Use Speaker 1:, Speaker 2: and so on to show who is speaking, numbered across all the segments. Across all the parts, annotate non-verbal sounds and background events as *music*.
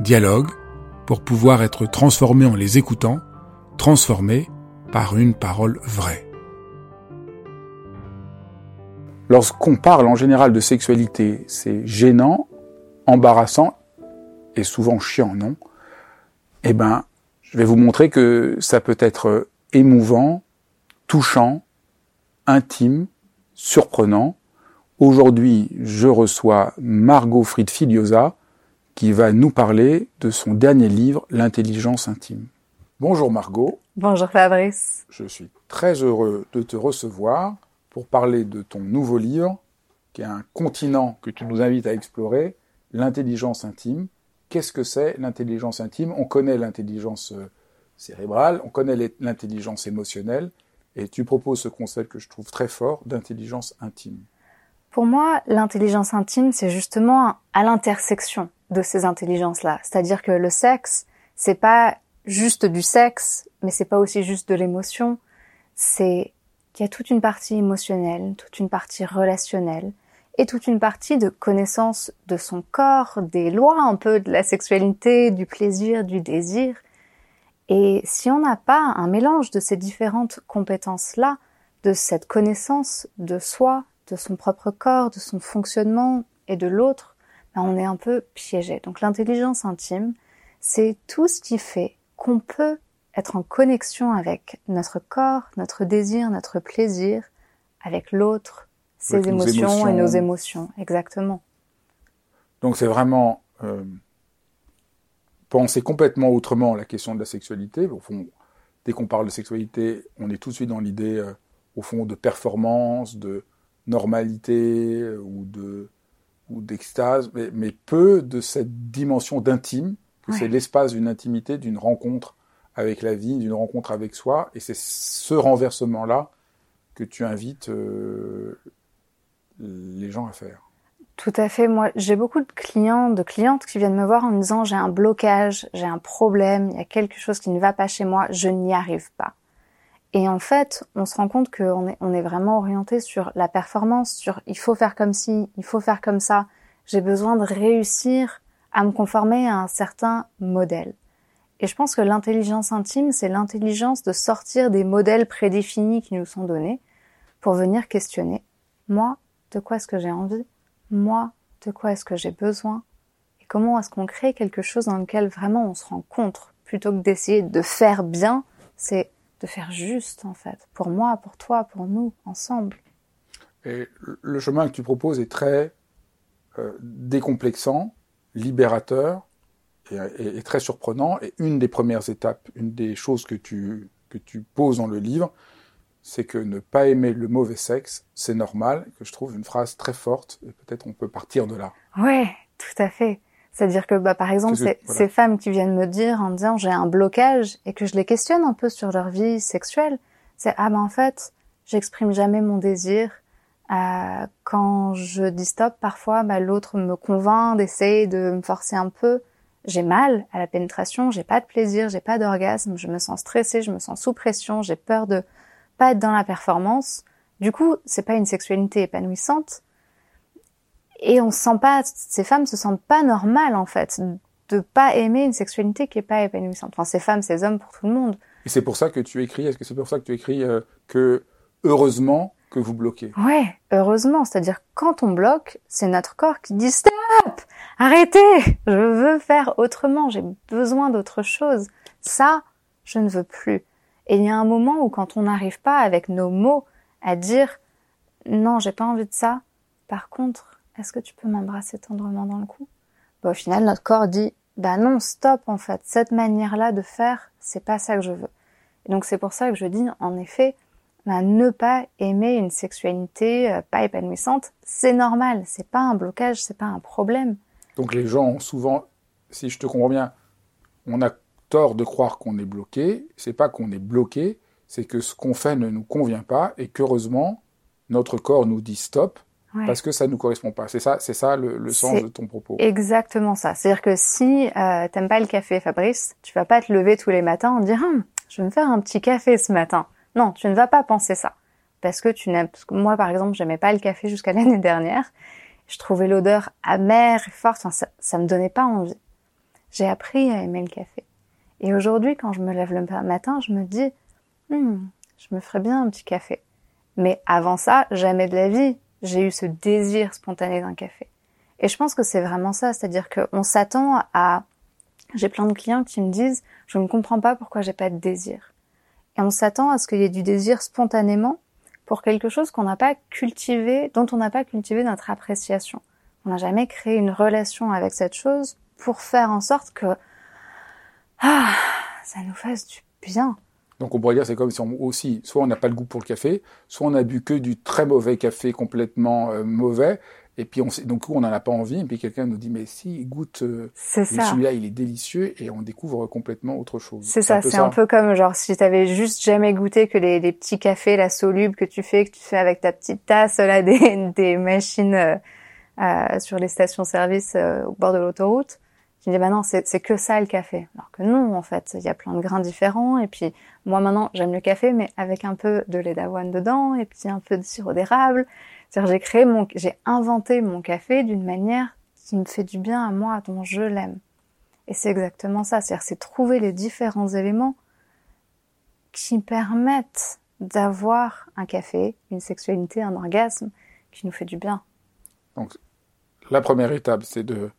Speaker 1: Dialogue pour pouvoir être transformé en les écoutant, transformé par une parole vraie. Lorsqu'on parle en général de sexualité, c'est gênant, embarrassant et souvent chiant, non? Eh ben, je vais vous montrer que ça peut être émouvant, touchant, intime, surprenant. Aujourd'hui, je reçois Margot Fried Filiosa qui va nous parler de son dernier livre, L'intelligence intime. Bonjour Margot.
Speaker 2: Bonjour Fabrice.
Speaker 1: Je suis très heureux de te recevoir pour parler de ton nouveau livre, qui est un continent que tu nous invites à explorer, l'intelligence intime. Qu'est-ce que c'est l'intelligence intime? On connaît l'intelligence euh, cérébrale, on connaît l'intelligence émotionnelle, et tu proposes ce concept que je trouve très fort d'intelligence intime.
Speaker 2: Pour moi, l'intelligence intime, c'est justement à l'intersection de ces intelligences-là. C'est-à-dire que le sexe, c'est pas juste du sexe, mais c'est pas aussi juste de l'émotion. C'est il y a toute une partie émotionnelle, toute une partie relationnelle et toute une partie de connaissance de son corps, des lois un peu de la sexualité, du plaisir, du désir. Et si on n'a pas un mélange de ces différentes compétences-là, de cette connaissance de soi, de son propre corps, de son fonctionnement et de l'autre, on est un peu piégé. Donc l'intelligence intime, c'est tout ce qui fait qu'on peut être en connexion avec notre corps, notre désir, notre plaisir, avec l'autre, ses émotions, et nos émotions, exactement.
Speaker 1: Donc c'est vraiment euh, penser complètement autrement la question de la sexualité. Au fond, dès qu'on parle de sexualité, on est tout de suite dans l'idée, euh, au fond, de performance, de normalité euh, ou de ou d'extase, mais, peu de cette dimension d'intime, que c'est l'espace d'une intimité, d'une rencontre avec la vie, d'une rencontre avec soi. Et c'est ce renversement-là que tu invites euh, les gens à faire.
Speaker 2: Tout à fait. Moi, j'ai beaucoup de clients, de clientes qui viennent me voir en me disant j'ai un blocage, j'ai un problème, il y a quelque chose qui ne va pas chez moi, je n'y arrive pas. Et en fait, on se rend compte qu'on est, on est vraiment orienté sur la performance, sur il faut faire comme ci, il faut faire comme ça. J'ai besoin de réussir à me conformer à un certain modèle. Et je pense que l'intelligence intime, c'est l'intelligence de sortir des modèles prédéfinis qui nous sont donnés pour venir questionner moi, de quoi est-ce que j'ai envie Moi, de quoi est-ce que j'ai besoin Et comment est-ce qu'on crée quelque chose dans lequel vraiment on se rencontre plutôt que d'essayer de faire bien, c'est de faire juste en fait, pour moi, pour toi, pour nous, ensemble.
Speaker 1: Et le chemin que tu proposes est très euh, décomplexant, libérateur, est, très surprenant. Et une des premières étapes, une des choses que tu, que tu poses dans le livre, c'est que ne pas aimer le mauvais sexe, c'est normal, que je trouve une phrase très forte, et peut-être on peut partir de là.
Speaker 2: Ouais, tout à fait. C'est-à-dire que, bah, par exemple, ces femmes qui viennent me dire en disant j'ai un blocage et que je les questionne un peu sur leur vie sexuelle, c'est ah ben en fait, j'exprime jamais mon désir. Euh, quand je dis stop, parfois, bah, l'autre me convainc d'essayer de me forcer un peu j'ai mal à la pénétration, j'ai pas de plaisir, j'ai pas d'orgasme, je me sens stressée, je me sens sous pression, j'ai peur de pas être dans la performance. Du coup, c'est pas une sexualité épanouissante. Et on se sent pas, ces femmes se sentent pas normales, en fait, de pas aimer une sexualité qui est pas épanouissante. Enfin, ces femmes, ces hommes, pour tout le monde.
Speaker 1: Et c'est pour ça que tu écris, est-ce que c'est pour ça que tu écris euh, que, heureusement, que vous bloquez?
Speaker 2: Ouais, heureusement. C'est-à-dire quand on bloque, c'est notre corps qui dit stop, arrêtez, je veux faire autrement, j'ai besoin d'autre chose. Ça, je ne veux plus. Et il y a un moment où quand on n'arrive pas avec nos mots à dire non, j'ai pas envie de ça. Par contre, est-ce que tu peux m'embrasser tendrement dans le cou? Bah, Au final, notre corps dit bah non, stop en fait. Cette manière-là de faire, c'est pas ça que je veux. Et donc c'est pour ça que je dis en effet, bah, ne pas aimer une sexualité euh, pas épanouissante, c'est normal. C'est pas un blocage, c'est pas un problème.
Speaker 1: Donc les gens ont souvent, si je te comprends bien, on a tort de croire qu'on est bloqué. C'est pas qu'on est bloqué, c'est que ce qu'on fait ne nous convient pas et qu'heureusement notre corps nous dit stop parce que ça ne nous correspond pas. C'est ça, c'est ça le, sens de ton propos.
Speaker 2: Exactement ça. C'est-à-dire que si euh, t'aimes pas le café, Fabrice, tu vas pas te lever tous les matins en dire hum, je vais me faire un petit café ce matin. Non, tu ne vas pas penser ça parce que tu n'aimes. Moi, par exemple, j'aimais pas le café jusqu'à *laughs* l'année dernière. Je trouvais l'odeur amère et forte. Enfin, ça, ça me donnait pas envie. J'ai appris à aimer le café. Et aujourd'hui, quand je me lève le matin, je me dis, hum, je me ferais bien un petit café. Mais avant ça, jamais de la vie, j'ai eu ce désir spontané d'un café. Et je pense que c'est vraiment ça, c'est-à-dire qu'on s'attend à... J'ai plein de clients qui me disent, je ne comprends pas pourquoi j'ai pas de désir. Et on s'attend à ce qu'il y ait du désir spontanément pour quelque chose qu'on n'a pas cultivé, dont on n'a pas cultivé notre appréciation. On n'a jamais créé une relation avec cette chose pour faire en sorte que ah, ça nous fasse du bien.
Speaker 1: Donc on pourrait dire c'est comme si on aussi, soit on n'a pas le goût pour le café, soit on a bu que du très mauvais café complètement euh, mauvais, et puis on donc on n'en a pas envie, et puis quelqu'un nous dit mais si goûte, euh, celui-là il est délicieux, et on découvre complètement autre chose.
Speaker 2: C'est ça, c'est un peu comme genre si tu avais juste jamais goûté que les, les, petits cafés la soluble que tu fais, que tu fais avec ta petite tasse là *laughs* des, des machines euh, euh sur les stations-service au bord de l'autoroute me dis, bah non, c'est que ça le café. Alors que non, en fait, il y a plein de grains différents. Et puis, moi maintenant, j'aime le café, mais avec un peu de lait d'avoine dedans, et puis un peu de sirop d'érable. C'est-à-dire, j'ai créé mon, j'ai inventé mon café d'une manière qui me fait du bien à moi, dont je l'aime. Et c'est exactement ça. C'est-à-dire, c'est trouver les différents éléments qui permettent d'avoir un café, une sexualité, un orgasme qui nous fait du bien.
Speaker 1: Donc, la première étape, c'est de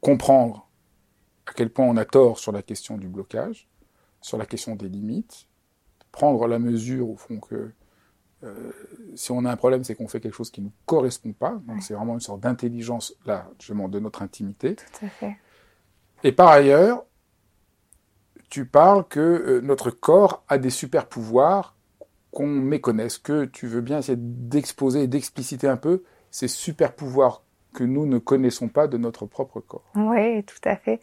Speaker 1: comprendre à quel point on a tort sur la question du blocage, sur la question des limites, prendre la mesure au fond que euh, si on a un problème, c'est qu'on fait quelque chose qui ne nous correspond pas. Donc c'est vraiment une sorte d'intelligence, là, justement, de notre intimité.
Speaker 2: Tout à fait.
Speaker 1: Et par ailleurs, tu parles que euh, notre corps a des super pouvoirs qu'on méconnaisse, que tu veux bien essayer d'exposer et d'expliciter un peu ces super pouvoirs que nous ne connaissons pas de notre propre corps.
Speaker 2: Oui, tout à fait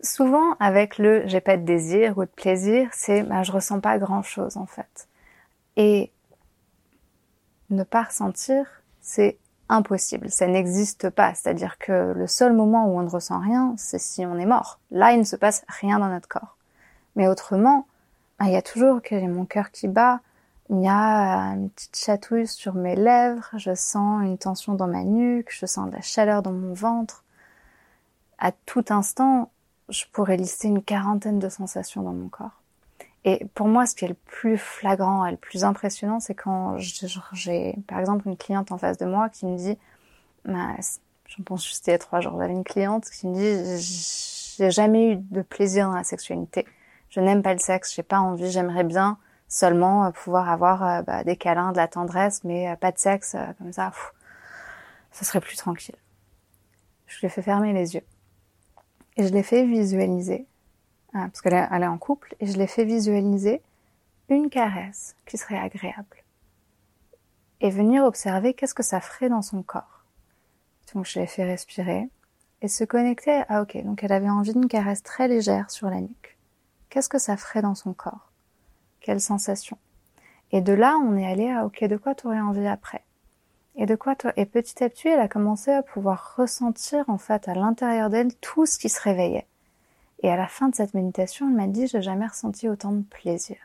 Speaker 2: souvent avec le j'ai pas de désir ou de plaisir, c'est ben, je ressens pas grand chose en fait. Et ne pas ressentir, c'est impossible, ça n'existe pas. C'est-à-dire que le seul moment où on ne ressent rien, c'est si on est mort. Là, il ne se passe rien dans notre corps. Mais autrement, ben, il y a toujours que mon cœur qui bat, il y a une petite chatouille sur mes lèvres, je sens une tension dans ma nuque, je sens de la chaleur dans mon ventre. À tout instant, je pourrais lister une quarantaine de sensations dans mon corps. Et pour moi, ce qui est le plus flagrant et le plus impressionnant, c'est quand j'ai, par exemple, une cliente en face de moi qui me dit, bah, j'en pense juste il y a trois jours, j'avais une cliente qui me dit, j'ai jamais eu de plaisir dans la sexualité. Je n'aime pas le sexe, j'ai pas envie, j'aimerais bien seulement euh, pouvoir avoir euh, bah, des câlins, de la tendresse, mais euh, pas de sexe, comme ça, ça serait plus tranquille. Je lui ai fait fermer les yeux. Et je l'ai fait visualiser, hein, parce qu'elle est en couple, et je l'ai fait visualiser une caresse qui serait agréable. Et venir observer qu'est-ce que ça ferait dans son corps. Donc je l'ai fait respirer et se connecter à ok, donc elle avait envie d'une caresse très légère sur la nuque. Qu'est-ce que ça ferait dans son corps? Quelle sensation? Et de là, on est allé à ok, de quoi tu aurais envie après? Et de quoi toi? Et petit à petit, elle a commencé à pouvoir ressentir en fait à l'intérieur d'elle tout ce qui se réveillait. Et à la fin de cette méditation, elle m'a dit j'ai jamais ressenti autant de plaisir.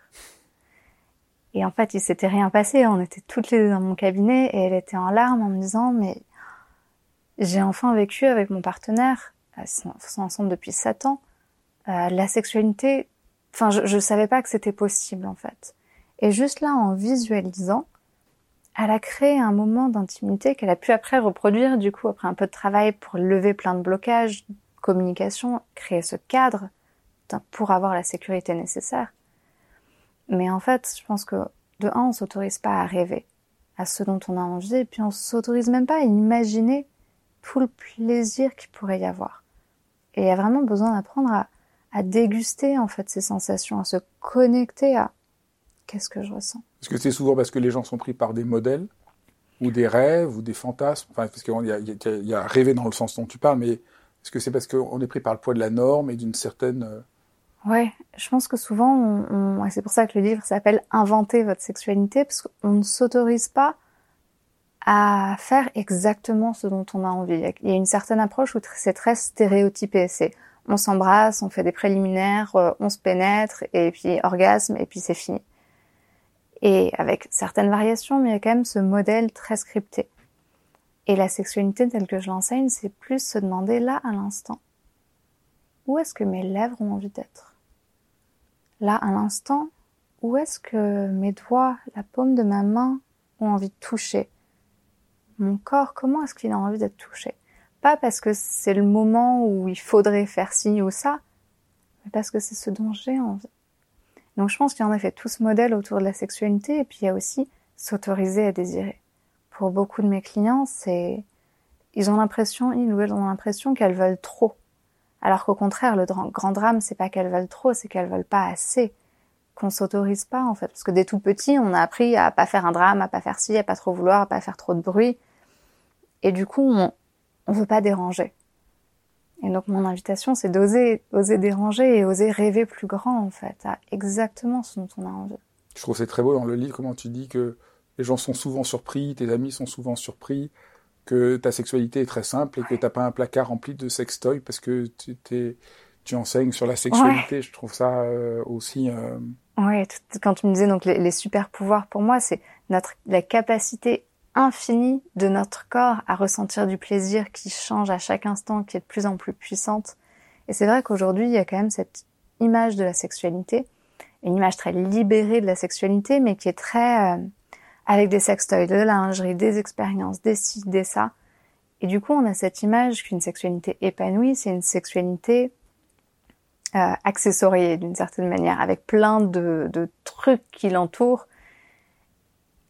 Speaker 2: Et en fait, il s'était rien passé. On était toutes les deux dans mon cabinet et elle était en larmes en me disant mais j'ai enfin vécu avec mon partenaire, ils sont ensemble depuis sept ans, euh, la sexualité. Enfin, je, je savais pas que c'était possible en fait. Et juste là, en visualisant, elle a créé un moment d'intimité qu'elle a pu après reproduire, du coup, après un peu de travail pour lever plein de blocages, communication, créer ce cadre pour avoir la sécurité nécessaire. Mais en fait, je pense que de un, on s'autorise pas à rêver à ce dont on a envie, et puis on s'autorise même pas à imaginer tout le plaisir qu'il pourrait y avoir. Et il y a vraiment besoin d'apprendre à, à déguster en fait ces sensations, à se connecter à qu'est-ce que je ressens?
Speaker 1: Est-ce que c'est souvent parce que les gens sont pris par des modèles ou des rêves ou des fantasmes? Enfin, parce qu'il y, y, y, a rêver dans le sens dont tu parles, mais est-ce que c'est parce qu'on est pris par le poids de la norme et d'une certaine... Euh,
Speaker 2: ouais, je pense que souvent, on, on... c'est pour ça que le livre s'appelle Inventer votre sexualité, parce qu'on ne s'autorise pas à faire exactement ce dont on a envie. Il y a une certaine approche où c'est très stéréotypé. C'est on s'embrasse, on fait des préliminaires, euh, on se pénètre, et puis orgasme, et puis c'est fini. Et avec certaines variations, mais il y a quand même ce modèle très scripté. Et la sexualité telle que je l'enseigne, c'est plus se demander là à l'instant. Où est-ce que mes lèvres ont envie d'être? Là à l'instant, où est-ce que mes doigts, la paume de ma main ont envie de toucher? Mon corps, comment est-ce qu'il a envie d'être touché? Pas parce que c'est le moment où il faudrait faire ci ou ça, mais parce que c'est ce dont j'ai envie. Donc je pense qu'il y en a fait tout ce modèle autour de la sexualité et puis il y a aussi s'autoriser à désirer. Pour beaucoup de mes clients, c'est ils ont l'impression, ils ou elles ont l'impression qu'elles veulent trop. Alors qu'au contraire, le grand drame, c'est pas qu'elles veulent trop, c'est qu'elles veulent pas assez. Qu'on s'autorise pas, en fait. Parce que dès tout petit, on a appris à pas faire un drame, à pas faire ci, à pas trop vouloir, à pas faire trop de bruit. Et du coup, on, on veut pas déranger. Et donc mon invitation, c'est d'oser, oser déranger et oser rêver plus grand en fait, à exactement ce dont on a envie.
Speaker 1: Je trouve c'est très beau dans le livre comment tu dis que les gens sont souvent surpris, tes amis sont souvent surpris, que ta sexualité est très simple et que t'as pas un placard rempli de sextoy parce que tu, t'es, tu enseignes sur la sexualité. Je trouve ça euh, aussi. Euh...
Speaker 2: Oui, quand tu me disais donc les, les super pouvoirs pour moi, c'est notre la capacité infinie de notre corps à ressentir du plaisir qui change à chaque instant, qui est de plus en plus puissante. Et c'est vrai qu'aujourd'hui, il y a quand même cette image de la sexualité, une image très libérée de la sexualité, mais qui est très euh, avec des sextoys, de la lingerie, des expériences, des ci, des ça. Et du coup, on a cette image qu'une sexualité épanouie, c'est une sexualité euh, accessoriée d'une certaine manière, avec plein de, de trucs qui l'entourent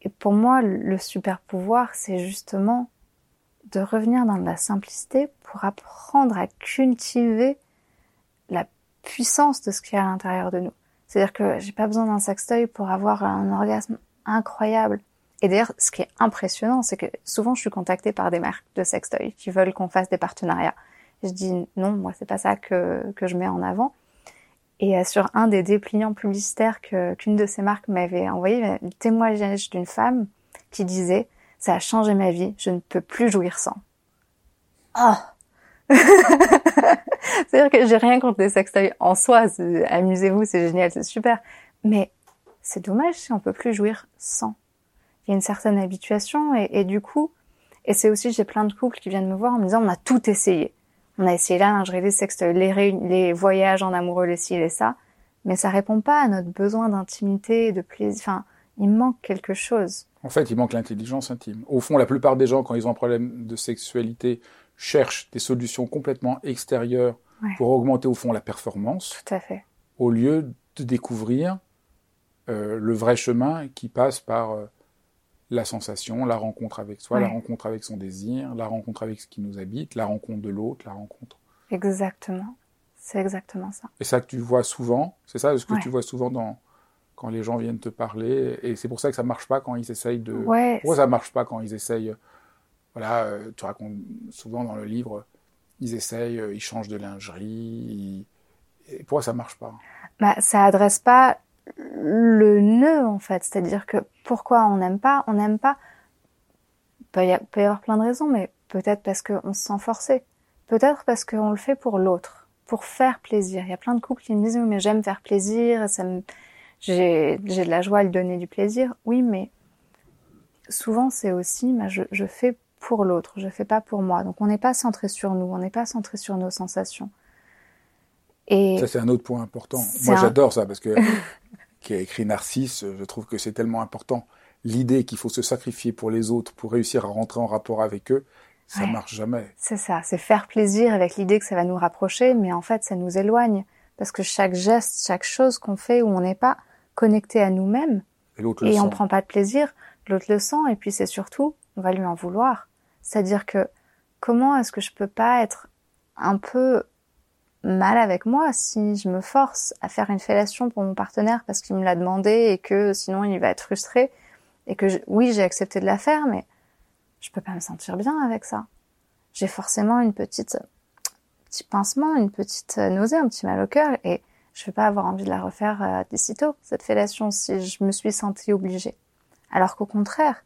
Speaker 2: et pour moi, le super pouvoir, c'est justement de revenir dans la simplicité pour apprendre à cultiver la puissance de ce qu'il y a à l'intérieur de nous. C'est-à-dire que j'ai pas besoin d'un sextoy pour avoir un orgasme incroyable. Et d'ailleurs, ce qui est impressionnant, c'est que souvent je suis contactée par des marques de sextoy qui veulent qu'on fasse des partenariats. je dis non, moi c'est pas ça que, que je mets en avant. Et euh, sur un des dépliants publicitaires que qu'une de ces marques m'avait envoyé, le témoignage d'une femme qui disait ça a changé ma vie, je ne peux plus jouir sans. Oh *laughs* C'est-à-dire que j'ai rien contre les sextoys en soi, amusez-vous, c'est génial, c'est super. Mais c'est dommage si on peut plus jouir sans. Il y a une certaine habituation et, et du coup, et c'est aussi j'ai plein de couples qui viennent me voir en me disant on a tout essayé. On a essayé la lingerie, les sextoys, les, les voyages en amoureux, les ci, les ça, mais ça répond pas à notre besoin d'intimité, de plaisir. Enfin, il manque quelque chose.
Speaker 1: En fait, il manque l'intelligence intime. Au fond, la plupart des gens, quand ils ont un problème de sexualité, cherchent des solutions complètement extérieures pour augmenter au fond la performance.
Speaker 2: Tout à fait.
Speaker 1: Au lieu de découvrir euh, le vrai chemin qui passe par euh, la sensation, la rencontre avec soi, la rencontre avec son désir, la rencontre avec ce qui nous habite, la rencontre de l'autre, la rencontre.
Speaker 2: Exactement. C'est exactement ça.
Speaker 1: Et ça que tu vois souvent, c'est ça ce que tu vois souvent dans quand les gens viennent te parler, et c'est pour ça que ça marche pas quand ils essayent de.
Speaker 2: Ouais,
Speaker 1: pourquoi ça marche pas quand ils essayent Voilà, euh, tu racontes souvent dans le livre, ils essayent, euh, ils changent de lingerie. Et pourquoi ça marche pas?
Speaker 2: Bah, ça adresse pas le nœud en fait, c'est-à-dire que pourquoi on n'aime pas, on n'aime pas. Il peut y, avoir plein de raisons, mais peut-être parce qu'on se sent forcé, peut-être parce qu'on le fait pour l'autre, pour faire plaisir. Il y a plein de couples qui me disent oui, mais j'aime faire plaisir, ça me, j'ai, j'ai de la joie à lui donner du plaisir. Oui, mais souvent c'est aussi, bah, je, je fais pour l'autre, je fais pas pour moi. Donc on n'est pas centré sur nous, on n'est pas centré sur nos sensations.
Speaker 1: Et ça c'est un autre point important. Moi j'adore ça parce que *laughs* qui a écrit Narcisse, je trouve que c'est tellement important. l'idée qu'il faut se sacrifier pour les autres pour réussir à rentrer en rapport avec eux, ça
Speaker 2: Ouais.
Speaker 1: marche jamais.
Speaker 2: C'est ça, c'est faire plaisir avec l'idée que ça va nous rapprocher, mais en fait, ça nous éloigne. Parce que chaque geste, chaque chose qu'on fait où on n'est pas connecté à nous-mêmes,
Speaker 1: Et
Speaker 2: on prend pas de plaisir, l'autre le sent, et puis c'est surtout, on va lui en vouloir. C'est-à-dire que, comment est-ce que je peux pas être un peu mal avec moi si je me force à faire une fellation pour mon partenaire parce qu'il me l'a demandé et que sinon il va être frustré et que je- oui j'ai accepté de la faire mais je peux pas me sentir bien avec ça. J'ai forcément une petite petit pincement, une petite nausée, un petit mal au cœur et je vais pas avoir envie de la refaire euh, d'ici tôt cette fellation si je me suis sentie obligée. Alors qu'au contraire,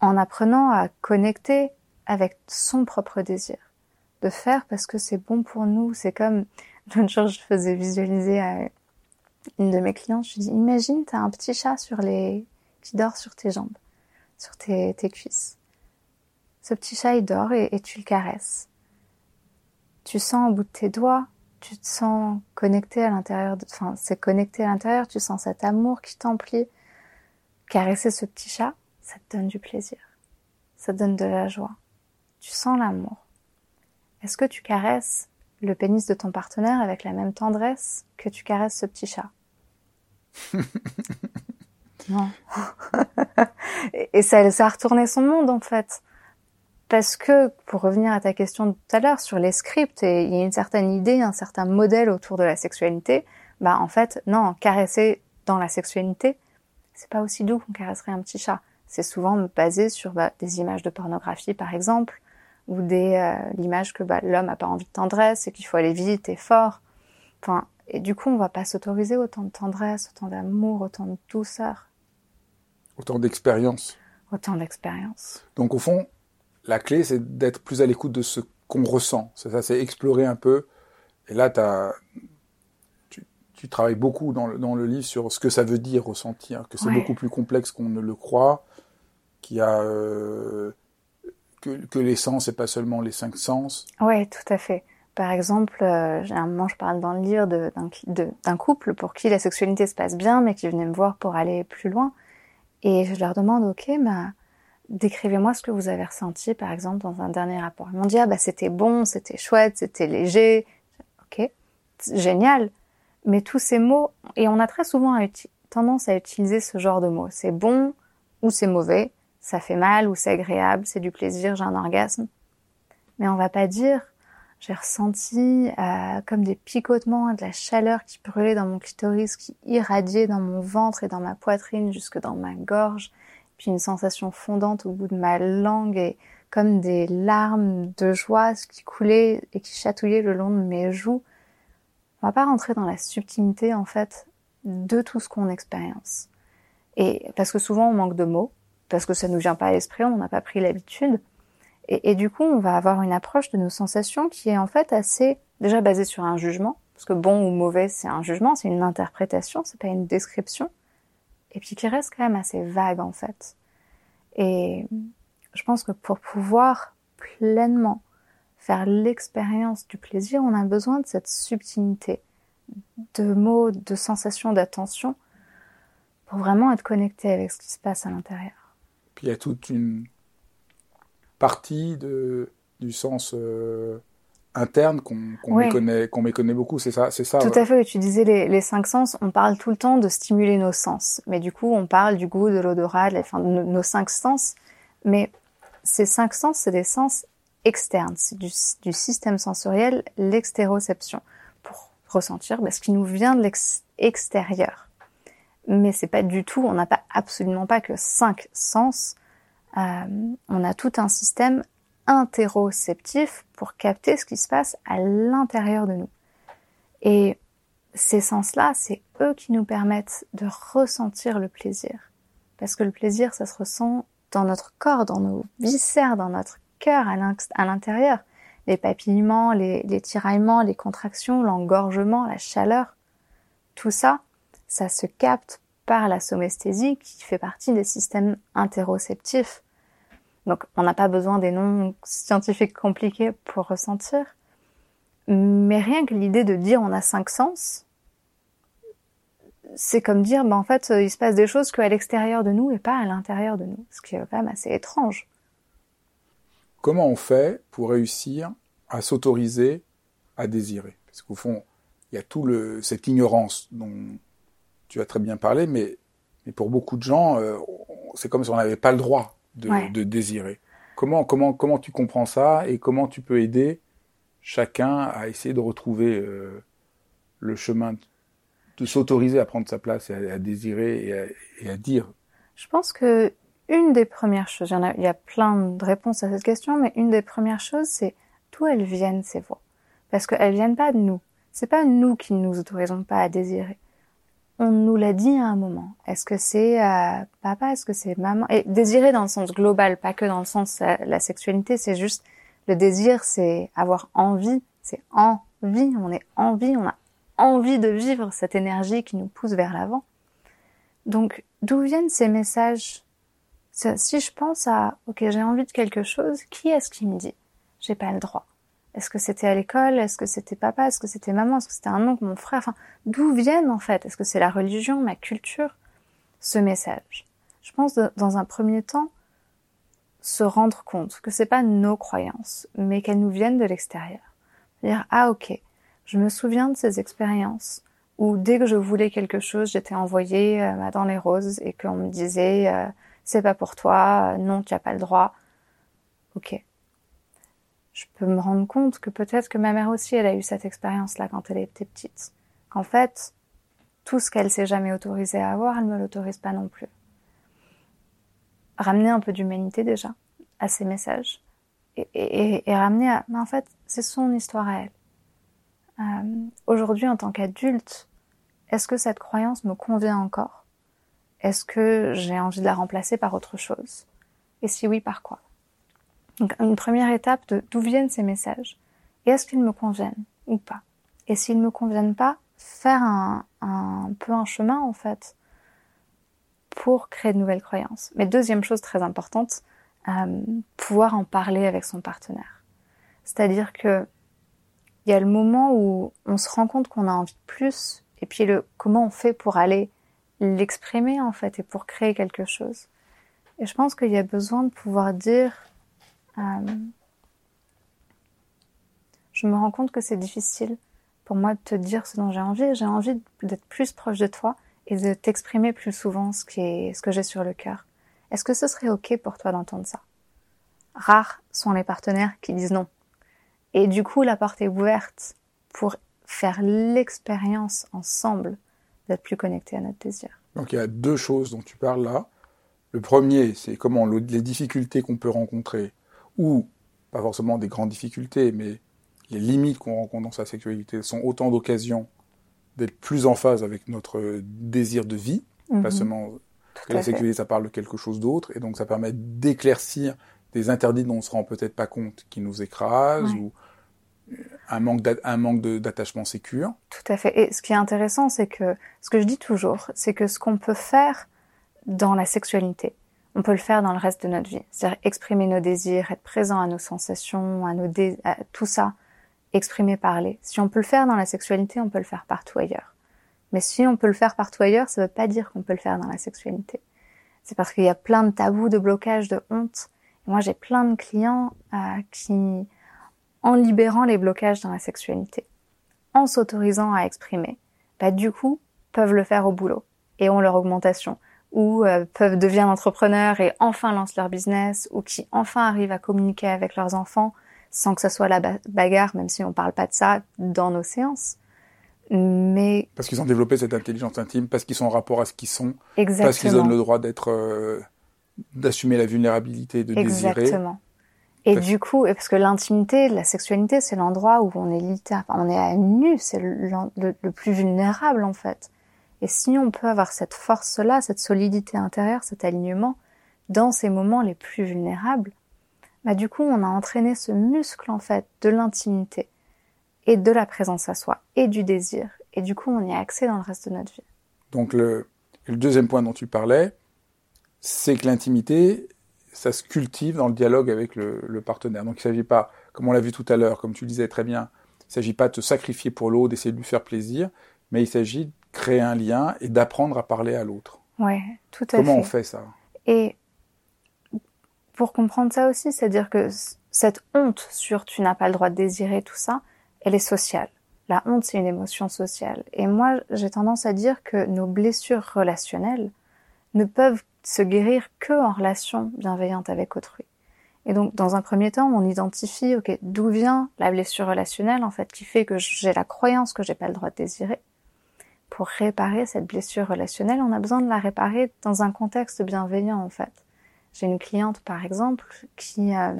Speaker 2: en apprenant à connecter avec son propre désir, de faire parce que c'est bon pour nous. C'est comme *laughs* l'autre jour, je faisais visualiser à une de mes clientes. Je lui dis imagine, t'as un petit chat sur les qui dort sur tes jambes, sur tes, cuisses. Ce petit chat, il dort et, et tu le caresses. Tu sens au bout de tes doigts, tu te sens connecté à l'intérieur. de- Enfin, c'est connecté à l'intérieur. Tu sens cet amour qui t'emplit. Caresser ce petit chat, ça te donne du plaisir. Ça te donne de la joie. Tu sens l'amour. Est-ce que tu caresses le pénis de ton partenaire avec la même tendresse que tu caresses ce petit chat *laughs* Non. et *laughs* et ça, ça a retourné son monde en fait. Parce que, pour revenir à ta question de tout à l'heure sur les scripts, et il y a une certaine idée, un certain modèle autour de la sexualité, bah en fait, non, caresser dans la sexualité, c'est pas aussi doux qu'on caresserait un petit chat. C'est souvent basé sur bah, des images de pornographie par exemple, ou des euh, l'image que bah, l'homme a pas envie de tendresse et qu'il faut aller vite et fort. Enfin, et du coup, on va pas s'autoriser autant de tendresse, autant d'amour, autant de douceur,
Speaker 1: Autant d'expérience.
Speaker 2: autant d'expérience.
Speaker 1: Donc au fond, la clé, c'est d'être plus à l'écoute de ce qu'on ressent. C'est ça, c'est explorer un peu. Et là, tu, tu travailles beaucoup dans le, dans le livre sur ce que ça veut dire ressentir, que c'est
Speaker 2: Ouais.
Speaker 1: beaucoup plus complexe qu'on ne le croit, qu'il y a euh, que, les sens, et pas seulement les cinq sens.
Speaker 2: Ouais, tout à fait. Par exemple, euh, moment, je parle dans le livre d'un couple pour qui la sexualité se passe bien, mais qui venait me voir pour aller plus loin. Et je leur demande, ok, bah, décrivez-moi ce que vous avez ressenti, par exemple, dans un dernier rapport. Ils m'ont dit, ah bah c'était bon, c'était chouette, c'était léger. Ok, génial. Mais tous ces mots, et on a très souvent tendance à utiliser ce genre de mots. C'est bon ou c'est mauvais, ça fait mal ou c'est agréable, c'est du plaisir, j'ai un orgasme. Mais on va pas dire, j'ai ressenti euh, comme des picotements, de la chaleur qui brûlait dans mon clitoris, qui irradiait dans mon ventre et dans ma poitrine jusque dans ma gorge, puis une sensation fondante au bout de ma langue et comme des larmes de joie qui coulaient et qui chatouillaient le long de mes joues. On va pas rentrer dans la subtilité en fait de tout ce qu'on expérience. Et parce que souvent on manque de mots, parce que ça nous vient pas à l'esprit, on n'a pas pris l'habitude. Et, et du coup, on va avoir une approche de nos sensations qui est en fait assez déjà basée sur un jugement, parce que bon ou mauvais, c'est un jugement, c'est une interprétation, c'est pas une description, et puis qui reste quand même assez vague en fait. Et je pense que pour pouvoir pleinement faire l'expérience du plaisir, on a besoin de cette subtilité de mots, de sensations, d'attention, pour vraiment être connecté avec ce qui se passe à l'intérieur.
Speaker 1: Puis il y a toute une partie de, du sens euh, interne qu'on
Speaker 2: Ouais.
Speaker 1: méconnaît, beaucoup. C'est ça, c'est ça.
Speaker 2: Tout
Speaker 1: ouais.
Speaker 2: à fait, tu disais les, les cinq sens, on parle tout le temps de stimuler nos sens. Mais du coup, on parle du goût, de l'odorat, enfin, nos, nos cinq sens. Mais ces cinq sens, c'est des sens externes. C'est du, du système sensoriel, l'extéroception. Pour ressentir bah, ce qui nous vient de l'extérieur. Mais c'est pas du tout, on n'a pas absolument pas que cinq sens. Euh, on a tout un système interoceptif pour capter ce qui se passe à l'intérieur de nous. Et ces sens-là, c'est eux qui nous permettent de ressentir le plaisir. Parce que le plaisir, ça se ressent dans notre corps, dans nos viscères, dans notre cœur, à l'in- à l'intérieur. Les papillements, les, les tiraillements, les contractions, l'engorgement, la chaleur, tout ça, ça se capte par la somesthésie qui fait partie des systèmes interoceptifs. Donc on n'a pas besoin des noms scientifiques compliqués pour ressentir. Mais rien que l'idée de dire on a cinq sens, c'est comme dire, ben en fait, il se passe des choses qu'à l'extérieur de nous et pas à l'intérieur de nous, ce qui est quand même assez étrange.
Speaker 1: Comment on fait pour réussir à s'autoriser à désirer? Parce qu'au fond, il y a tout le cette ignorance dont tu as très bien parlé, mais, mais pour beaucoup de gens, euh, c'est comme si on n'avait pas le droit de, de, désirer. Comment, comment, comment tu comprends ça et comment tu peux aider chacun à essayer de retrouver euh, le chemin, de s'autoriser à prendre sa place et à, désirer et à, et à, dire?
Speaker 2: Je pense que une des premières choses, il y, a, il y a plein de réponses à cette question, mais une des premières choses, c'est d'où elles viennent ces voix? Parce qu'elles viennent pas de nous. C'est pas nous qui ne nous autorisons pas à désirer on nous l'a dit à un moment. Est-ce que c'est euh, papa, est-ce que c'est maman? Et désirer dans le sens global, pas que dans le sens la, la sexualité, c'est juste le désir, c'est avoir envie, c'est envie, on est envie, on a envie de vivre cette énergie qui nous pousse vers l'avant. Donc, d'où viennent ces messages? Si je pense à, ok, j'ai envie de quelque chose, qui est-ce qui me dit? J'ai pas le droit. Est-ce que c'était à l'école? Est-ce que c'était papa? Est-ce que c'était maman? Est-ce que c'était un oncle, mon frère? Enfin, d'où viennent en fait? Est-ce que c'est la religion, ma culture Ce message? Je pense dans un premier temps se rendre compte que c'est pas nos croyances, mais qu'elles nous viennent de l'extérieur. Dire ah ok, je me souviens de ces expériences où dès que je voulais quelque chose, j'étais envoyée euh, dans les roses et qu'on me disait euh, c'est pas pour toi, non tu as pas le droit. Ok, je peux me rendre compte que peut-être que ma mère aussi, elle a eu cette expérience-là quand elle était petite. Qu'en fait, tout ce qu'elle s'est jamais autorisée à avoir, elle me l'autorise pas non plus. Ramener un peu d'humanité déjà à ces messages et, ramener à, mais en fait, c'est son histoire à elle. Euh, aujourd'hui, en tant qu'adulte, est-ce que cette croyance me convient encore? Est-ce que j'ai envie de la remplacer par autre chose? Et si oui, par quoi? Donc une première étape de d'où viennent ces messages et est-ce qu'ils me conviennent ou pas? Et s'ils me conviennent pas, faire un, un peu un chemin en fait pour créer de nouvelles croyances. Mais deuxième chose très importante, euh, pouvoir en parler avec son partenaire. C'est-à-dire que il y a le moment où on se rend compte qu'on a envie de plus, et puis le comment on fait pour aller l'exprimer en fait et pour créer quelque chose. Et je pense qu'il y a besoin de pouvoir dire euh, je me rends compte que c'est difficile pour moi de te dire ce dont j'ai envie. J'ai envie d'être plus proche de toi et de t'exprimer plus souvent ce, ce que j'ai sur le cœur. Est-ce que ce serait OK pour toi d'entendre ça? Rares sont les partenaires qui disent non. Et du coup, la porte est ouverte pour faire l'expérience ensemble d'être plus connecté à notre désir.
Speaker 1: Donc il y a deux choses dont tu parles là. Le premier, c'est comment les difficultés qu'on peut rencontrer ou pas forcément des grandes difficultés, mais les limites qu'on rencontre dans sa sexualité sont autant d'occasions d'être plus en phase avec notre désir de vie, pas mhm. seulement que la sexualité, ça parle de quelque chose d'autre, et donc ça permet d'éclaircir des interdits dont on se rend peut-être pas compte, qui nous écrasent, ou un manque d'attachement sécure.
Speaker 2: Tout à fait. Et ce qui est intéressant, c'est que, ce que je dis toujours, c'est que ce qu'on peut faire dans la sexualité, on peut le faire dans le reste de notre vie. C'est-à-dire exprimer nos désirs, être présent à nos sensations, à nos tout ça, exprimer, parler. Si on peut le faire dans la sexualité, on peut le faire partout ailleurs. Mais si on peut le faire partout ailleurs, ça ne veut pas dire qu'on peut le faire dans la sexualité. C'est parce qu'il y a plein de tabous, de blocages, de honte. Et moi, j'ai plein de clients euh, qui, en libérant les blocages dans la sexualité, en s'autorisant à exprimer, bah, du coup, peuvent le faire au boulot et ont leur augmentation ou euh, peuvent devenir entrepreneurs et enfin lancent leur business, ou qui enfin arrivent à communiquer avec leurs enfants sans que ce soit la bagarre, même si on parle pas de ça dans nos séances. Mais
Speaker 1: parce qu'ils ont développé cette intelligence intime, parce qu'ils sont en rapport à ce qu'ils sont, Exactement. parce qu'ils donnent le droit d'être, euh, d'assumer la vulnérabilité, de désirer.
Speaker 2: Exactement. Et du coup, parce que l'intimité, la sexualité, c'est l'endroit où on est littéralement, on est à nu, c'est le, le, plus vulnérable en fait. Et si on peut avoir cette force-là, cette solidité intérieure, cet alignement, dans ces moments les plus vulnérables, bah du coup, on a entraîné ce muscle, en fait, de l'intimité et de la présence à soi et du désir. Et du coup, on y a accès dans le reste de notre vie.
Speaker 1: Donc, le, deuxième point dont tu parlais, c'est que l'intimité, ça se cultive dans le dialogue avec le, le partenaire. Donc, il ne s'agit pas, comme on l'a vu tout à l'heure, comme tu disais très bien, il ne s'agit pas de te sacrifier pour l'autre, d'essayer de lui faire plaisir, mais il s'agit créer un lien et d'apprendre à parler à l'autre.
Speaker 2: Ouais, tout à
Speaker 1: fait.
Speaker 2: Comment
Speaker 1: on fait ça?
Speaker 2: Et pour comprendre ça aussi, c'est-à-dire que cette honte sur tu n'as pas le droit de désirer tout ça, elle est sociale. La honte, c'est une émotion sociale. Et moi, j'ai tendance à dire que nos blessures relationnelles ne peuvent se guérir que en relation bienveillante avec autrui. Et donc, dans un premier temps, on identifie, ok, d'où vient la blessure relationnelle, en fait, qui fait que j'ai la croyance que j'ai pas le droit de désirer. Pour réparer cette blessure relationnelle, on a besoin de la réparer dans un contexte bienveillant, en fait. J'ai une cliente, par exemple, qui euh,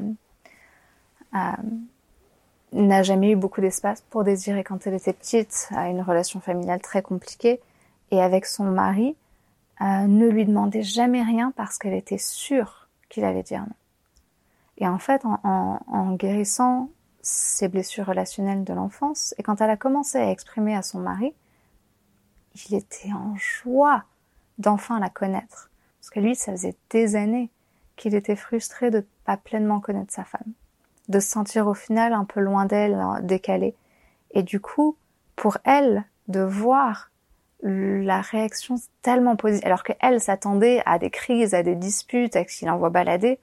Speaker 2: n'a jamais eu beaucoup d'espace pour désirer quand elle était petite, a une relation familiale très compliquée, et avec son mari, euh, ne lui demandait jamais rien parce qu'elle était sûre qu'il allait dire non. Et en fait, en, en, en guérissant ses blessures relationnelles de l'enfance, et quand elle a commencé à exprimer à son mari, il était en joie d'enfin la connaître. Parce que lui, ça faisait des années qu'il était frustré de pas pleinement connaître sa femme. De se sentir au final un peu loin d'elle, décalé. Et du coup, pour elle, de voir la réaction tellement positive, alors qu'elle s'attendait à des crises, à des disputes, à qu'il envoie balader,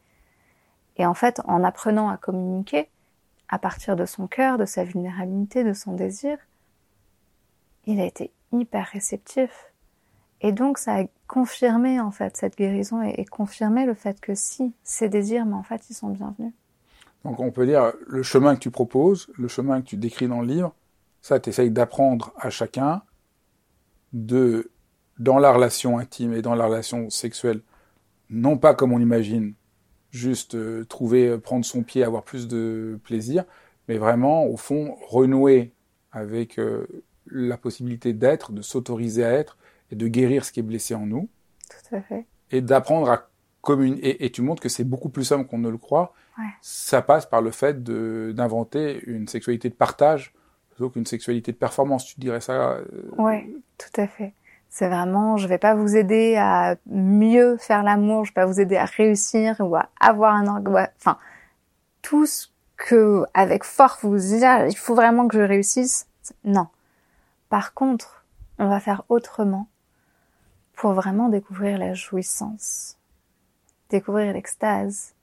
Speaker 2: et en fait, en apprenant à communiquer, à partir de son cœur, de sa vulnérabilité, de son désir, il a été hyper réceptif. Et donc, ça a confirmé, en fait, cette guérison et, confirmé le fait que si, ces désirs, mais en fait, ils sont bienvenus.
Speaker 1: Donc, on peut dire, le chemin que tu proposes, le chemin que tu décris dans le livre, ça, tu essayes d'apprendre à chacun de, dans la relation intime et dans la relation sexuelle, non pas comme on imagine, juste euh, trouver, euh, prendre son pied, avoir plus de plaisir, mais vraiment, au fond, renouer avec euh, la possibilité d'être, de s'autoriser à être et de guérir ce qui est blessé en nous.
Speaker 2: Tout à fait.
Speaker 1: Et d'apprendre à communiquer. Et, tu montres que c'est beaucoup plus simple qu'on ne le croit.
Speaker 2: Ouais.
Speaker 1: Ça passe par le fait d'inventer une sexualité de partage plutôt qu'une sexualité de performance. Tu dirais ça
Speaker 2: Oui, tout à fait. C'est vraiment, je vais pas vous aider à mieux faire l'amour, je vais pas vous aider à réussir ou à avoir un orgasme. Enfin, tout ce que, avec force, vous dites, ah, il faut vraiment que je réussisse. Non. Par contre, on va faire autrement pour vraiment découvrir la jouissance, découvrir l'extase,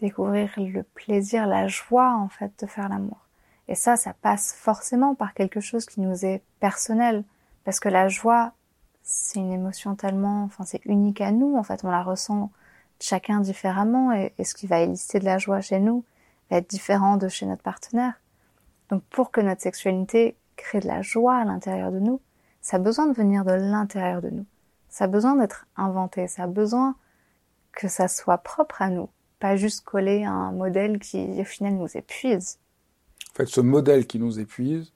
Speaker 2: découvrir le plaisir, la joie, en fait, de faire l'amour. Et ça, ça passe forcément par quelque chose qui nous est personnel. Parce que la joie, c'est une émotion tellement, enfin c'est unique à nous en fait, on la ressent chacun différemment et, ce qui va éliciter de la joie chez nous va être différent de chez notre partenaire. Donc pour que notre sexualité crée de la joie à l'intérieur de nous, ça a besoin de venir de l'intérieur de nous. Ça a besoin d'être inventé, ça a besoin que ça soit propre à nous, pas juste collé à un modèle qui au final nous épuise.
Speaker 1: En fait, ce modèle qui nous épuise,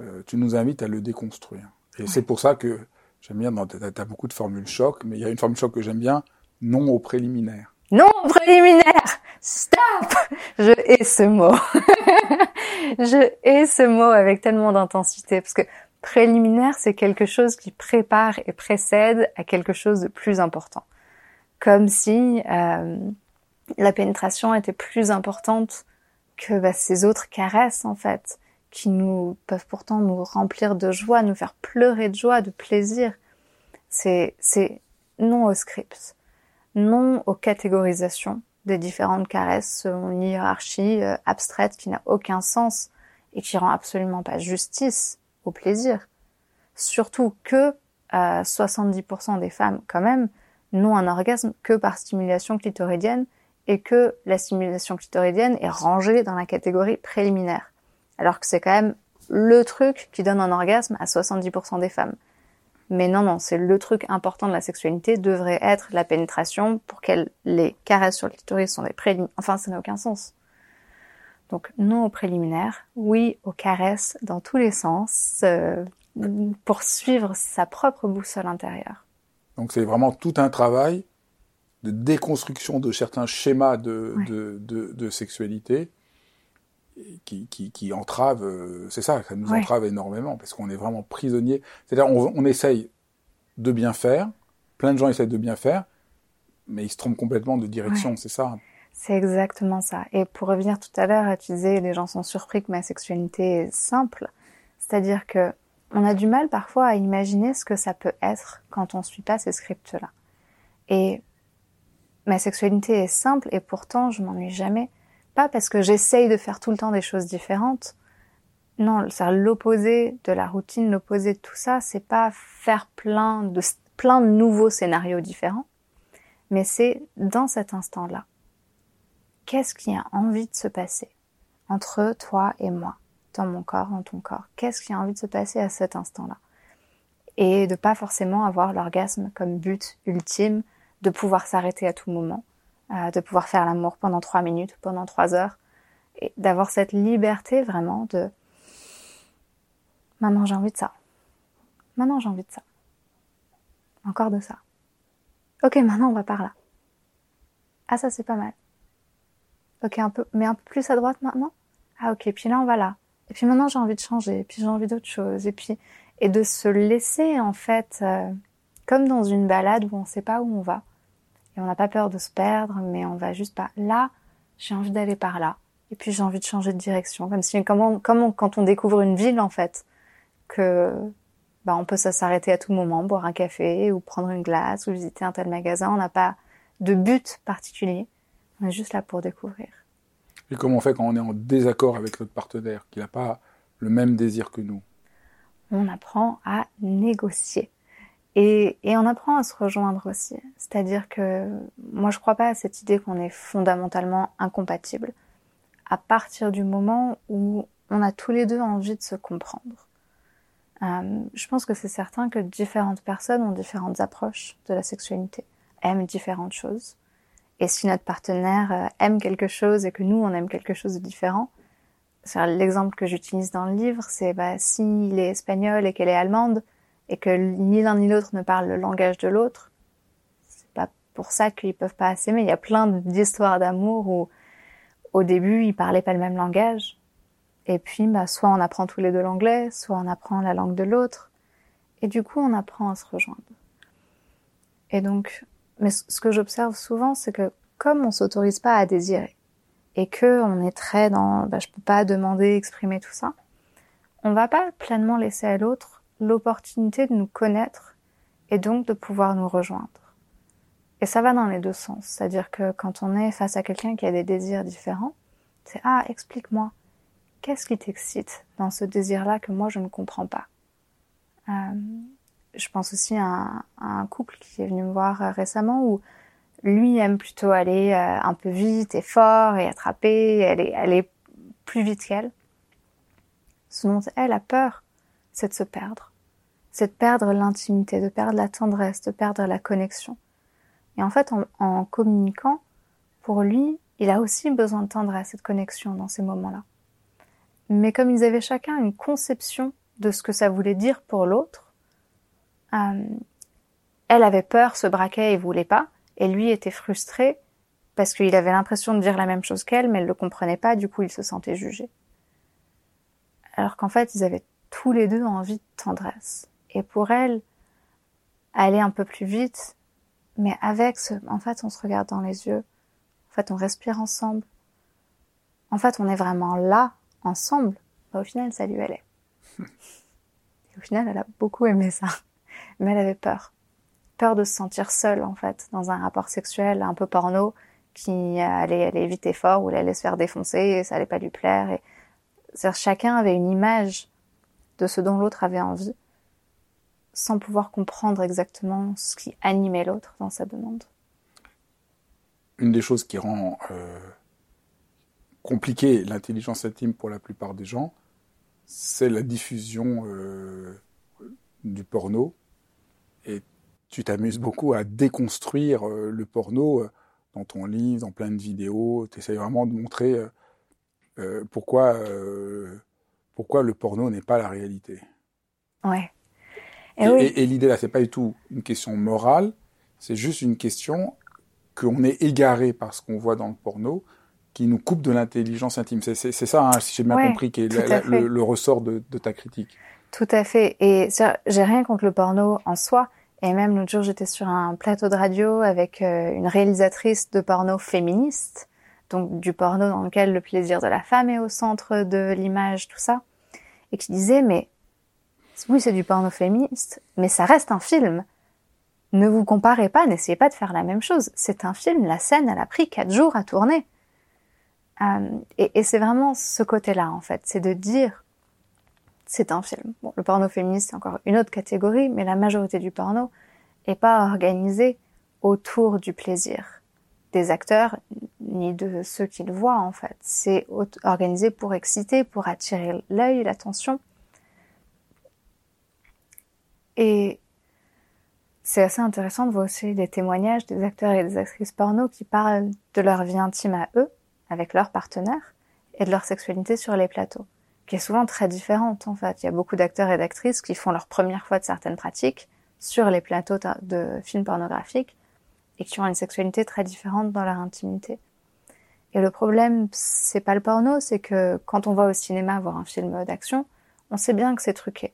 Speaker 1: euh, tu nous invites à le déconstruire. Et c'est pour ça que J'aime bien, tu as, beaucoup de formules choc, mais il y a une formule choc que j'aime bien, non au préliminaire.
Speaker 2: Non au préliminaire Stop Je hais ce mot. *laughs* je hais ce mot avec tellement d'intensité, parce que préliminaire, c'est quelque chose qui prépare et précède à quelque chose de plus important. Comme si euh, la pénétration était plus importante que bah, ces autres caresses, en fait qui nous peuvent pourtant nous remplir de joie, nous faire pleurer de joie, de plaisir. C'est, c'est non aux scripts, non aux catégorisations des différentes caresses selon une hiérarchie euh, abstraite qui n'a aucun sens et qui rend absolument pas justice au plaisir. Surtout que 70% euh, des femmes, quand même, n'ont un orgasme que par stimulation clitoridienne et que la stimulation clitoridienne est rangée dans la catégorie préliminaire alors que c'est quand même le truc qui donne un orgasme à 70% des femmes. Mais non, non, c'est le truc important de la sexualité devrait être la pénétration pour qu'elle les caresses sur le clitoris sont des préliminaires. Enfin, ça n'a aucun sens. Donc non aux préliminaires, oui aux caresses dans tous les sens euh, pour suivre sa propre boussole intérieure.
Speaker 1: Donc c'est vraiment tout un travail de déconstruction de certains schémas de, de, de, de sexualité qui, qui, qui entrave, euh, c'est ça, ça nous entrave énormément, parce qu'on est vraiment prisonnier. C'est-à-dire, on, on essaye de bien faire, plein de gens essayent de bien faire, mais ils se trompent complètement de direction, c'est ça
Speaker 2: C'est exactement ça. Et pour revenir tout à l'heure, tu disais, les gens sont surpris que ma sexualité est simple. C'est-à-dire que on a du mal parfois à imaginer ce que ça peut être quand on suit pas ces scripts-là. Et ma sexualité est simple et pourtant je m'ennuie jamais. Pas parce que j'essaye de faire tout le temps des choses différentes. Non, c'est l'opposé de la routine, l'opposé de tout ça, c'est pas faire plein de, nouveaux scénarios différents, mais c'est dans cet instant-là. Qu'est-ce qui a envie de se passer entre toi et moi, dans mon corps, dans ton corps? Qu'est-ce qui a envie de se passer à cet instant-là? Et de pas forcément avoir l'orgasme comme but ultime, de pouvoir s'arrêter à tout moment, euh, de pouvoir faire l'amour pendant trois minutes, pendant trois heures, et d'avoir cette liberté vraiment de maintenant j'ai envie de ça. Maintenant j'ai envie de ça. Encore de ça. Ok, maintenant on va par là. Ah ça c'est pas mal. Ok, un peu, mais un peu plus à droite maintenant? Ah ok, puis là on va là. Et puis maintenant j'ai envie de changer, et puis j'ai envie d'autre chose, et puis et de se laisser en fait euh, comme dans une balade où on sait pas où on va et on n'a pas peur de se perdre, mais on va juste pas. Là, j'ai envie d'aller par là. Et puis j'ai envie de changer de direction, comme si, comme, quand on découvre une ville en fait, que bah, on peut s'arrêter à tout moment, boire un café ou prendre une glace ou visiter un tel magasin. On n'a pas de but particulier. On est juste là pour découvrir.
Speaker 1: Et comment on fait quand on est en désaccord avec notre partenaire, qui n'a pas le même désir que nous?
Speaker 2: On apprend à négocier. Et, et, on apprend à se rejoindre aussi. C'est-à-dire que moi, je crois pas à cette idée qu'on est fondamentalement incompatibles à partir du moment où on a tous les deux envie de se comprendre. Euh, je pense que c'est certain que différentes personnes ont différentes approches de la sexualité, aiment différentes choses. Et si notre partenaire euh, aime quelque chose et que nous, on aime quelque chose de différent, l'exemple que j'utilise dans le livre, c'est bah, s'il est espagnol et qu'elle est allemande, et que ni l'un ni l'autre ne parle le langage de l'autre, c'est pas pour ça qu'ils peuvent pas s'aimer. Il y a plein d'histoires d'amour où au début ils parlaient pas le même langage, et puis bah soit on apprend tous les deux l'anglais, soit on apprend la langue de l'autre, et du coup on apprend à se rejoindre. Et donc, mais ce que j'observe souvent, c'est que comme on s'autorise pas à désirer et que on est très dans, bah, je peux pas demander, exprimer tout ça, on va pas pleinement laisser à l'autre l'opportunité de nous connaître et donc de pouvoir nous rejoindre. Et ça va dans les deux sens. C'est-à-dire que quand on est face à quelqu'un qui a des désirs différents, c'est ah, explique-moi, qu'est-ce qui t'excite dans ce désir-là que moi je ne comprends pas? Euh, Je pense aussi à un, couple qui est venu me voir récemment où lui aime plutôt aller euh, un peu vite et fort et attraper, elle est plus vite qu'elle. Ce dont elle a peur, c'est de se perdre. C'est de perdre l'intimité, de perdre la tendresse, de perdre la connexion. Et en fait, en, communiquant, pour lui, il a aussi besoin de tendresse et de connexion dans ces moments-là. Mais comme ils avaient chacun une conception de ce que ça voulait dire pour l'autre, euh, elle avait peur, se braquait et voulait pas, et lui était frustré parce qu'il avait l'impression de dire la même chose qu'elle, mais elle le comprenait pas, du coup il se sentait jugé. Alors qu'en fait, ils avaient tous les deux envie de tendresse. Et pour elle, aller un peu plus vite, mais avec ce, en fait, on se regarde dans les yeux. En fait, on respire ensemble. En fait, on est vraiment là, ensemble. Bah, au final, ça lui allait. *laughs* Et au final, elle a beaucoup aimé ça. Mais elle avait peur. Peur de se sentir seule, en fait, dans un rapport sexuel un peu porno, qui allait aller vite et fort, où elle allait se faire défoncer, et ça allait pas lui plaire. Et... Chacun avait une image de ce dont l'autre avait envie, sans pouvoir comprendre exactement ce qui animait l'autre dans sa demande.
Speaker 1: Une des choses qui rend euh, compliquée l'intelligence intime pour la plupart des gens, c'est la diffusion euh, du porno. Et tu t'amuses beaucoup à déconstruire euh, le porno dans ton livre, dans plein de vidéos. Tu essayes vraiment de montrer pourquoi pourquoi le porno n'est pas la réalité.
Speaker 2: Ouais.
Speaker 1: Et, oui. et, l'idée là, c'est pas du tout une question morale, c'est juste une question qu'on est égaré par ce qu'on voit dans le porno, qui nous coupe de l'intelligence intime. C'est ça, hein, si j'ai bien compris, qui est le, ressort de, de, ta critique.
Speaker 2: Tout à fait. Et j'ai rien contre le porno en soi. Et même l'autre jour, j'étais sur un plateau de radio avec euh, une réalisatrice de porno féministe donc du porno dans lequel le plaisir de la femme est au centre de l'image, tout ça, et qui disait mais Oui, c'est du porno féministe, mais ça reste un film. Ne vous comparez pas, n'essayez pas de faire la même chose. C'est un film, la scène, elle a pris quatre jours à tourner. Euh, et, c'est vraiment ce côté-là, en fait, c'est de dire, c'est un film. Bon, le porno féministe, c'est encore une autre catégorie, mais la majorité du porno est pas organisé autour du plaisir des acteurs ni de ceux qui le voient en fait. C'est organisé pour exciter, pour attirer l'œil, l'attention. Et c'est assez intéressant de voir aussi des témoignages des acteurs et des actrices porno qui parlent de leur vie intime à eux, avec leurs partenaires, et de leur sexualité sur les plateaux, qui est souvent très différente en fait. Il y a beaucoup d'acteurs et d'actrices qui font leur première fois de certaines pratiques sur les plateaux de films pornographiques et qui ont une sexualité très différente dans leur intimité. Et le problème, c'est pas le porno, c'est que quand on va au cinéma voir un film d'action, on sait bien que c'est truqué.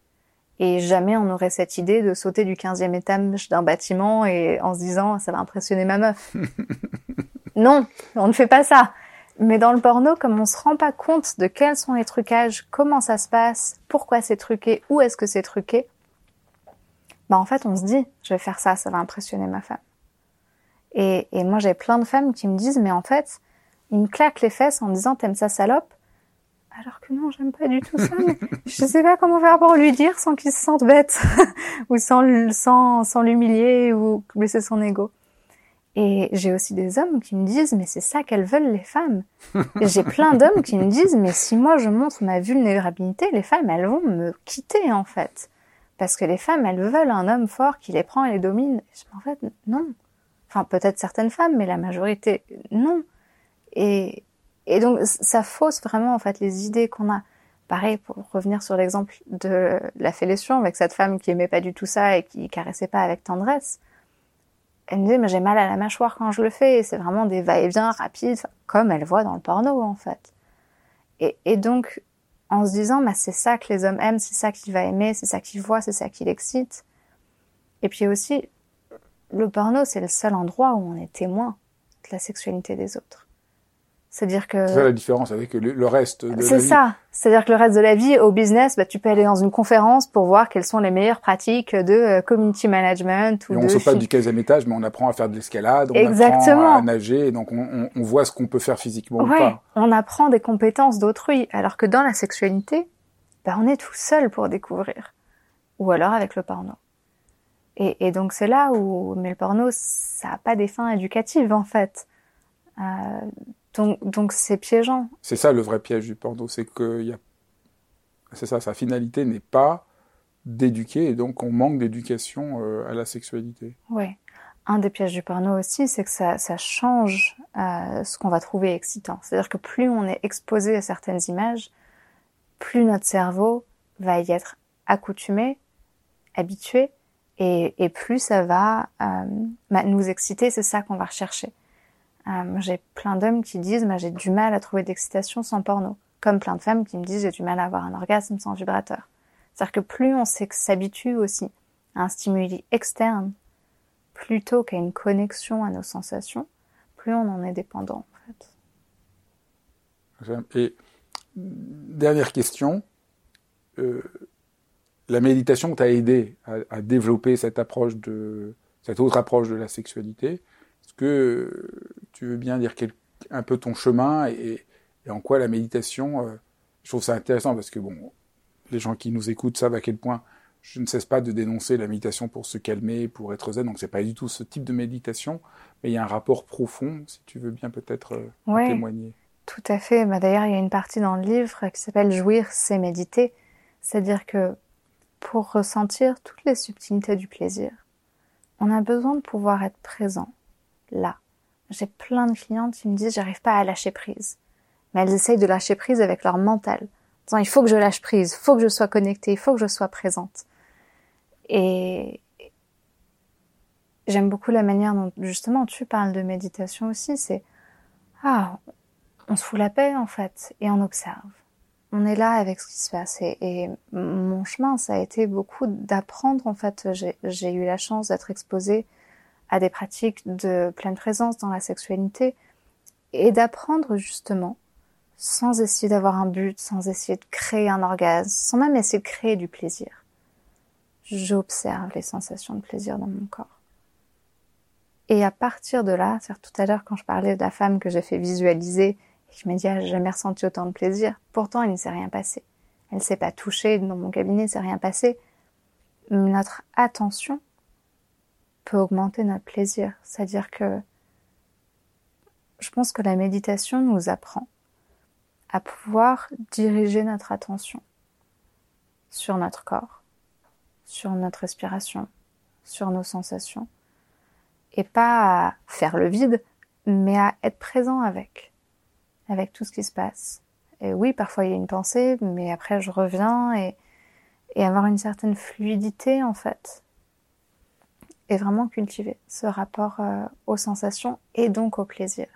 Speaker 2: Et jamais on aurait cette idée de sauter du 15e étage d'un bâtiment et en se disant ça va impressionner ma meuf. *laughs* non, on ne fait pas ça. Mais dans le porno, comme on se rend pas compte de quels sont les trucages, comment ça se passe, pourquoi c'est truqué, où est-ce que c'est truqué, bah en fait on se dit je vais faire ça, ça va impressionner ma femme. Et, et moi, j'ai plein de femmes qui me disent, mais en fait, ils me claquent les fesses en disant, t'aimes ça salope? Alors que non, j'aime pas du tout ça. Mais *laughs* je sais pas comment faire pour lui dire sans qu'il se sente bête *laughs* ou sans, sans, sans l'humilier ou blesser son ego. Et j'ai aussi des hommes qui me disent, mais c'est ça qu'elles veulent les femmes. *laughs* J'ai plein d'hommes qui me disent, mais si moi je montre ma vulnérabilité, les femmes, elles vont me quitter en fait. Parce que les femmes, elles veulent un homme fort qui les prend et les domine. En fait, non. Enfin, peut-être certaines femmes, mais la majorité, non. Et, et donc, ça fausse vraiment, en fait, les idées qu'on a. Pareil, pour revenir sur l'exemple de la fellation avec cette femme qui aimait pas du tout ça et qui caressait pas avec tendresse. Elle me disait, mais j'ai mal à la mâchoire quand je le fais. C'est vraiment des va-et-vient rapides, comme elle voit dans le porno, en fait. Et, et donc, en se disant, bah, c'est ça que les hommes aiment, c'est ça qu'il va aimer, c'est ça qu'il voit, c'est ça qui l'excite. Et puis aussi, le porno, c'est le seul endroit où on est témoin de la sexualité des autres. C'est-à-dire que...
Speaker 1: C'est la différence avec le, reste de la
Speaker 2: vie. C'est ça. C'est-à-dire que le reste de la vie, au business, bah, tu peux aller dans une conférence pour voir quelles sont les meilleures pratiques de euh, community management ou
Speaker 1: et on
Speaker 2: ne
Speaker 1: saute pas du 15e étage, mais on apprend à faire de l'escalade, on Exactement. apprend à nager, et donc on, on, voit ce qu'on peut faire physiquement
Speaker 2: ouais,
Speaker 1: ou pas.
Speaker 2: on apprend des compétences d'autrui, alors que dans la sexualité, bah, on est tout seul pour découvrir. Ou alors avec le porno. Et, et donc c'est là où, mais le porno, ça n'a pas des fins éducatives en fait. Euh, donc donc c'est piégeant.
Speaker 1: C'est ça le vrai piège du porno, c'est que y a, c'est ça, sa finalité n'est pas d'éduquer et donc on manque d'éducation euh, à la sexualité.
Speaker 2: Oui. Un des pièges du porno aussi, c'est que ça, ça change euh, ce qu'on va trouver excitant. C'est-à-dire que plus on est exposé à certaines images, plus notre cerveau va y être accoutumé, habitué, et, et plus ça va euh, nous exciter, c'est ça qu'on va rechercher. Euh, j'ai plein d'hommes qui disent bah, j'ai du mal à trouver d'excitation sans porno, comme plein de femmes qui me disent j'ai du mal à avoir un orgasme sans vibrateur. C'est-à-dire que plus on s'habitue aussi à un stimuli externe plutôt qu'à une connexion à nos sensations, plus on en est dépendant en
Speaker 1: fait. Et dernière question, euh, la méditation t'a aidé à, développer cette approche de cette autre approche de la sexualité. Est-ce que tu veux bien dire quel, un peu ton chemin et, et, en quoi la méditation euh, Je trouve ça intéressant parce que bon, les gens qui nous écoutent savent à quel point je ne cesse pas de dénoncer la méditation pour se calmer, pour être zen. Donc c'est pas du tout ce type de méditation, mais il y a un rapport profond. Si tu veux bien peut-être euh,
Speaker 2: ouais,
Speaker 1: témoigner.
Speaker 2: Tout à fait. Bah, D'ailleurs, il y a une partie dans le livre qui s'appelle Jouir, c'est méditer. C'est-à-dire que pour ressentir toutes les subtilités du plaisir, on a besoin de pouvoir être présent, là. J'ai plein de clientes qui me disent j'arrive pas à lâcher prise. Mais elles essayent de lâcher prise avec leur mental. Disant il faut que je lâche prise, il faut que je sois connectée, il faut que je sois présente. Et j'aime beaucoup la manière dont justement tu parles de méditation aussi, c'est ah, on se fout la paix en fait et on observe on est là avec ce qui se passe. Et, mon chemin, ça a été beaucoup d'apprendre. En fait, j'ai eu la chance d'être exposée à des pratiques de pleine présence dans la sexualité et d'apprendre justement, sans essayer d'avoir un but, sans essayer de créer un orgasme, sans même essayer de créer du plaisir, j'observe les sensations de plaisir dans mon corps. Et à partir de là, c'est tout à l'heure quand je parlais de la femme que j'ai fait visualiser, et je me dis, ah, j'ai jamais ressenti autant de plaisir. Pourtant, il ne s'est rien passé. Elle ne s'est pas touchée dans mon cabinet, il ne s'est rien passé. Notre attention augmenter notre plaisir. C'est-à-dire que je pense que la méditation nous apprend à pouvoir diriger notre attention sur notre corps, sur notre respiration, sur nos sensations, et pas à faire le vide, mais à être présent avec, avec tout ce qui se passe. Et oui, parfois il y a une pensée, mais après je reviens et avoir une certaine fluidité en fait. Et vraiment cultiver ce rapport euh, aux sensations et donc au plaisir.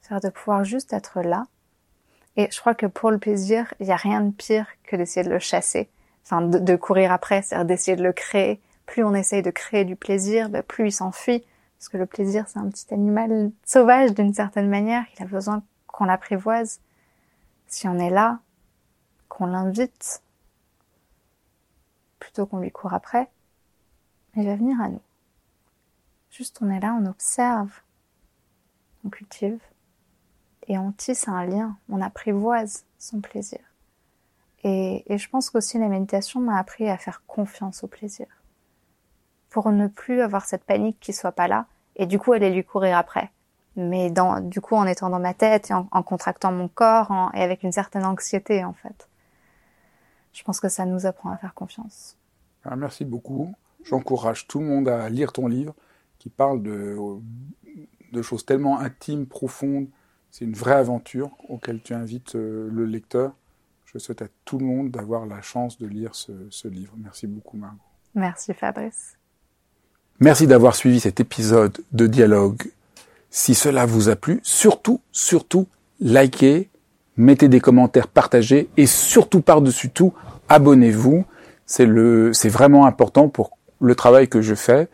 Speaker 2: C'est-à-dire de pouvoir juste être là. Et je crois que pour le plaisir, il n'y a rien de pire que d'essayer de le chasser. Enfin, de, courir après, c'est-à-dire d'essayer de le créer. Plus on essaye de créer du plaisir, ben, plus il s'enfuit. Parce que le plaisir, c'est un petit animal sauvage d'une certaine manière. Il a besoin qu'on l'apprivoise. Si on est là, qu'on l'invite, plutôt qu'on lui court après, il va venir à nous. Juste on est là, on observe, on cultive et on tisse un lien, on apprivoise son plaisir. Et, je pense qu'aussi la méditation m'a appris à faire confiance au plaisir. Pour ne plus avoir cette panique qui soit pas là, et du coup aller lui courir après. Mais du coup en étant dans ma tête et en, contractant mon corps et avec une certaine anxiété en fait. Je pense que ça nous apprend à faire confiance.
Speaker 1: Ah, merci beaucoup. J'encourage tout le monde à lire ton livre qui parle de, de choses tellement intimes, profondes, c'est une vraie aventure auquel tu invites euh, le lecteur. Je souhaite à tout le monde d'avoir la chance de lire ce, livre. Merci beaucoup, Margot.
Speaker 2: Merci, Fabrice.
Speaker 1: Merci d'avoir suivi cet épisode de Dialogue. Si cela vous a plu, surtout, surtout, likez, mettez des commentaires, partagez et surtout par-dessus tout, abonnez-vous. C'est le, c'est vraiment important pour le travail que je fais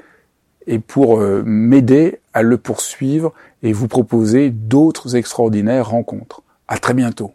Speaker 1: et pour euh, m'aider à le poursuivre et vous proposer d'autres extraordinaires rencontres. À très bientôt.